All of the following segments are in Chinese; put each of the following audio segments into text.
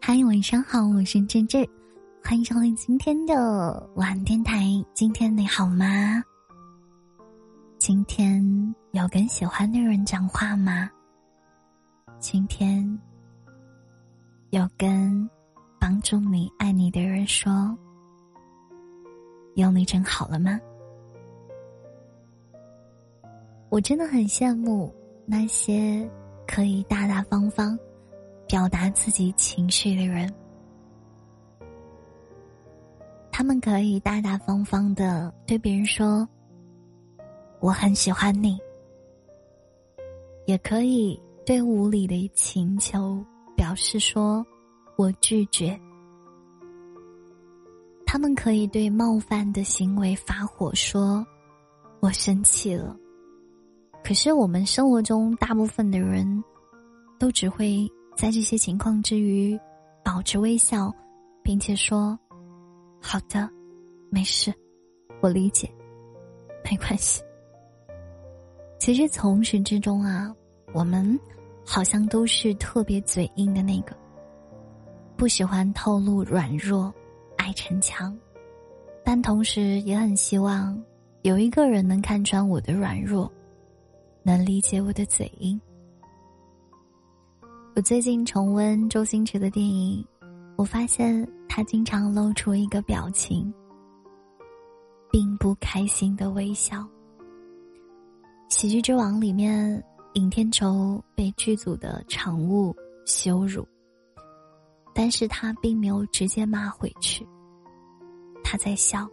嗨，晚上好，我是真真，欢迎收听今天的晚电台。今天你好吗？今天有跟喜欢的人讲话吗？今天有跟帮助你、爱你的人说“有你真好”了吗？我真的很羡慕那些可以大大方方表达自己情绪的人，他们可以大大方方的对别人说“我很喜欢你”，也可以对无理的请求表示说“我拒绝”。他们可以对冒犯的行为发火，说“我生气了”。可是我们生活中大部分的人，都只会在这些情况之余，保持微笑，并且说：“好的，没事，我理解，没关系。”其实从始至终啊，我们好像都是特别嘴硬的那个，不喜欢透露软弱，爱逞强，但同时也很希望有一个人能看穿我的软弱。能理解我的嘴硬。我最近重温周星驰的电影，我发现他经常露出一个表情，并不开心的微笑。《喜剧之王》里面，尹天仇被剧组的场务羞辱，但是他并没有直接骂回去，他在笑。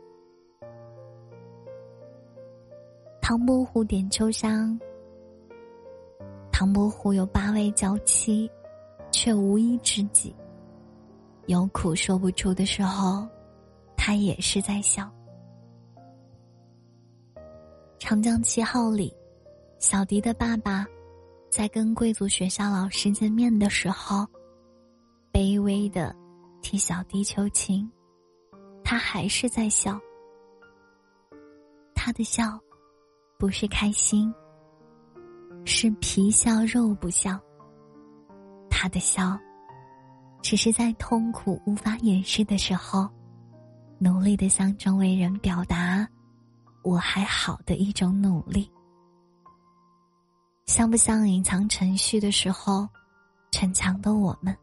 唐伯虎点秋香。唐伯虎有八位娇妻，却无一知己。有苦说不出的时候，他也是在笑。长江七号里，小迪的爸爸在跟贵族学校老师见面的时候，卑微的替小迪求情，他还是在笑。他的笑，不是开心。是皮笑肉不笑。他的笑，只是在痛苦无法掩饰的时候，努力的向周围人表达“我还好”的一种努力。像不像隐藏程序的时候，逞强的我们？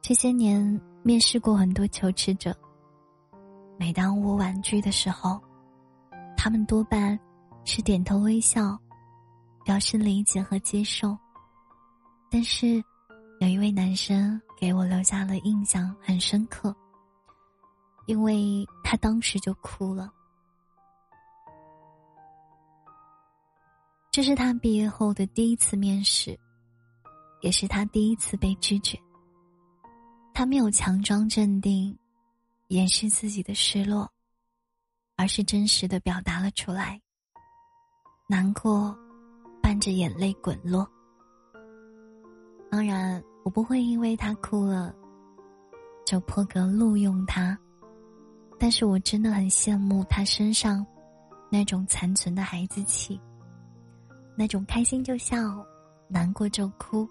这些年面试过很多求职者，每当我婉拒的时候，他们多半。是点头微笑，表示理解和接受。但是，有一位男生给我留下了印象很深刻，因为他当时就哭了。这是他毕业后的第一次面试，也是他第一次被拒绝。他没有强装镇定，掩饰自己的失落，而是真实的表达了出来。难过，伴着眼泪滚落。当然，我不会因为他哭了，就破格录用他。但是我真的很羡慕他身上那种残存的孩子气，那种开心就笑，难过就哭，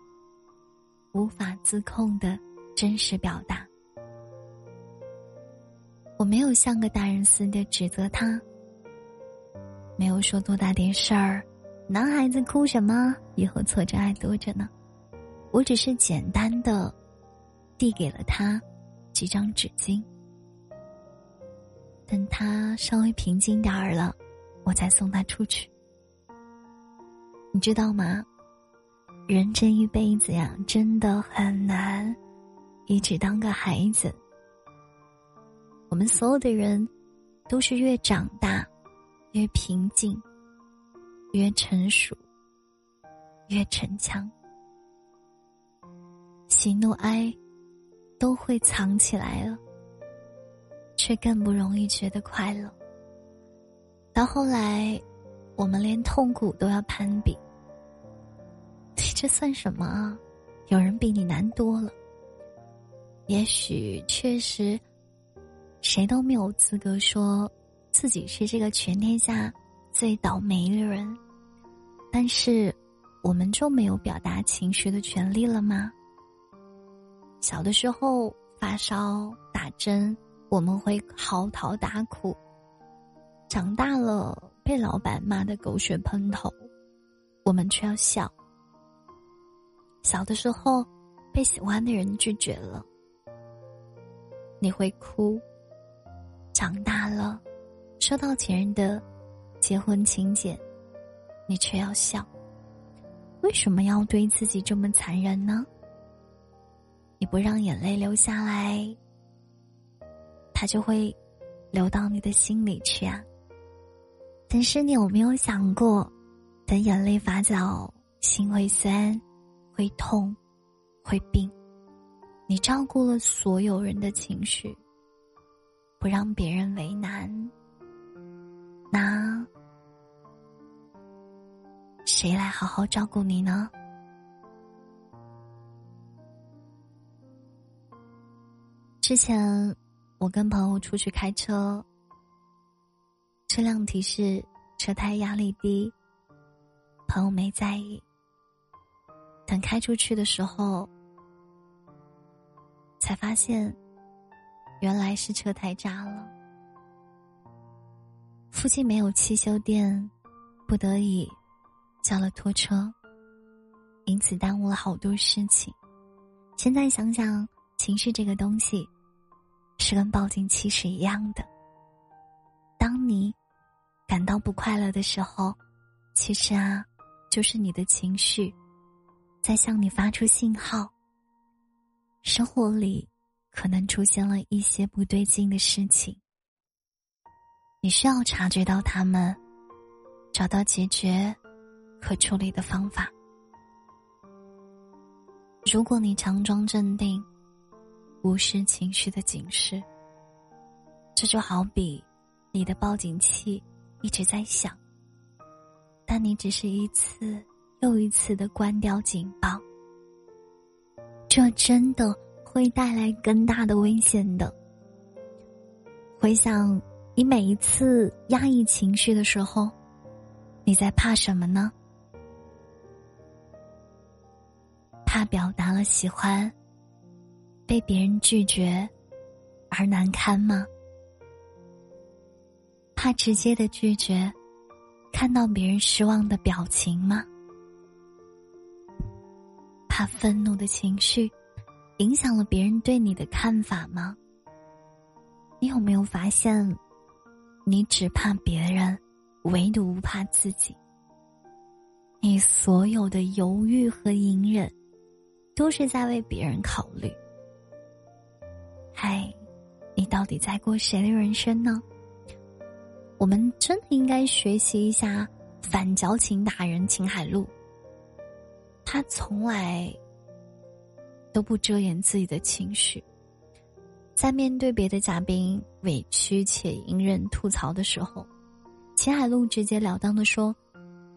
无法自控的真实表达。我没有像个大人似的指责他。没有说多大点事儿，男孩子哭什么？以后挫折还多着呢。我只是简单的递给了他几张纸巾，等他稍微平静点儿了，我才送他出去。你知道吗？人这一辈子呀，真的很难一直当个孩子。我们所有的人都是越长大。越平静，越成熟，越逞强，喜怒哀都会藏起来了，却更不容易觉得快乐。到后来，我们连痛苦都要攀比，你这算什么啊？有人比你难多了。也许确实，谁都没有资格说。自己是这个全天下最倒霉的人，但是我们就没有表达情绪的权利了吗？小的时候发烧打针，我们会嚎啕大哭；长大了被老板骂得狗血喷头，我们却要笑。小的时候被喜欢的人拒绝了，你会哭；长大了收到前任的结婚请柬，你却要笑。为什么要对自己这么残忍呢？你不让眼泪流下来，它就会流到你的心里去啊。但是你有没有想过，等眼泪发酵，心会酸，会痛，会病。你照顾了所有人的情绪，不让别人为难，那谁来好好照顾你呢？之前我跟朋友出去开车，车辆提示车胎压力低，朋友没在意。等开出去的时候，才发现原来是车胎炸了。附近没有汽修店，不得已叫了拖车，因此耽误了好多事情。现在想想，情绪这个东西。是跟报警器是一样的。当你感到不快乐的时候，其实啊，就是你的情绪在向你发出信号。生活里可能出现了一些不对劲的事情，你需要察觉到他们，找到解决和处理的方法。如果你强装镇定。无视情绪的警示，这就好比你的报警器一直在响，但你只是一次又一次的关掉警报，这真的会带来更大的危险的。回想你每一次压抑情绪的时候，你在怕什么呢？怕表达了喜欢。被别人拒绝而难堪吗？怕直接的拒绝，看到别人失望的表情吗？怕愤怒的情绪影响了别人对你的看法吗？你有没有发现，你只怕别人，唯独不怕自己？你所有的犹豫和隐忍，都是在为别人考虑。嗨，你到底在过谁的人生呢？我们真的应该学习一下反矫情达人秦海璐。他从来都不遮掩自己的情绪，在面对别的嘉宾委屈且隐忍吐槽的时候，秦海璐直截了当的说：“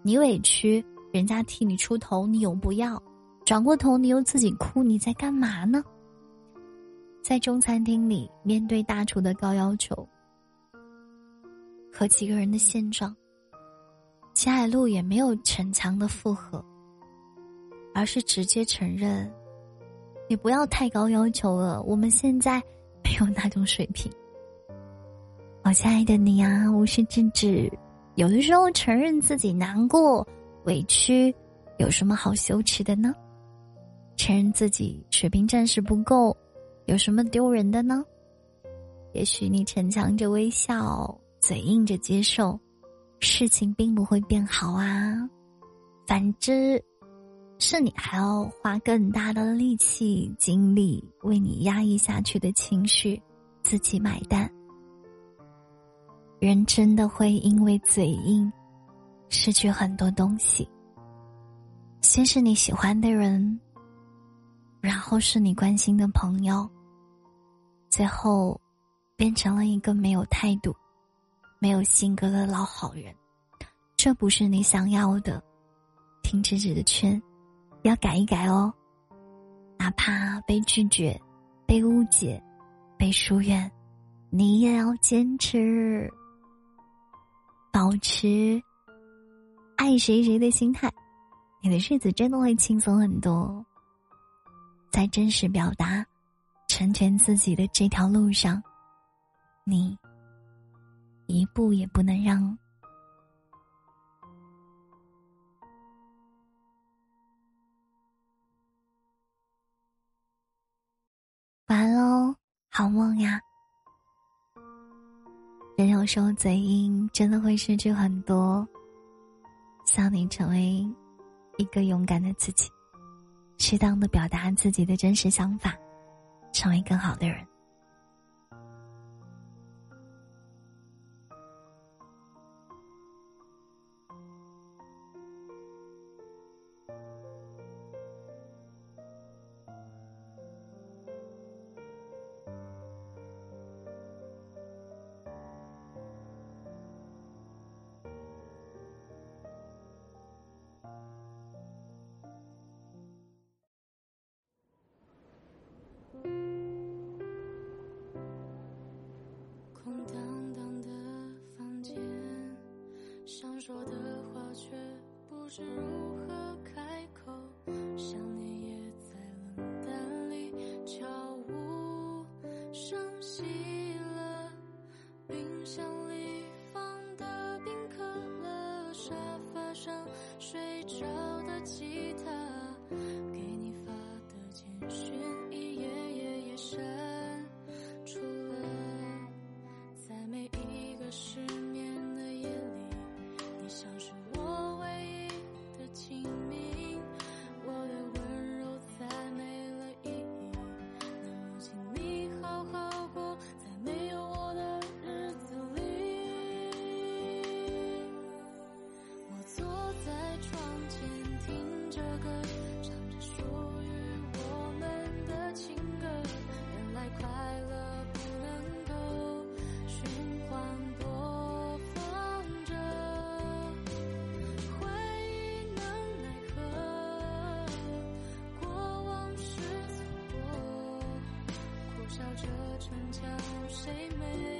你委屈，人家替你出头，你又不要，转过头你又自己哭，你在干嘛呢？”在中餐厅里，面对大厨的高要求和几个人的现状，秦海璐也没有逞强的附和，而是直接承认：“你不要太高要求了，我们现在没有那种水平。”我亲爱的你啊，我是智智。有的时候承认自己难过、委屈，有什么好羞耻的呢？承认自己水平暂时不够。有什么丢人的呢？也许你逞强着微笑，嘴硬着接受，事情并不会变好啊。反之，是你还要花更大的力气、精力为你压抑下去的情绪自己买单。人真的会因为嘴硬失去很多东西。先是你喜欢的人，然后是你关心的朋友。最后，变成了一个没有态度、没有性格的老好人，这不是你想要的。听芝芝的劝，要改一改哦。哪怕被拒绝被误解被疏远你也要坚持。保持爱谁谁的心态你的日子真的会轻松很多。在真实表达成全自己的这条路上你一步也不能让有时候嘴硬真的会失去很多，希望你成为一个勇敢的自己，适当的表达自己的真实想法，成为更好的人。是如何开口想念也在冷淡里悄无声息了。冰箱里放的冰可乐沙发上睡着的记谁没？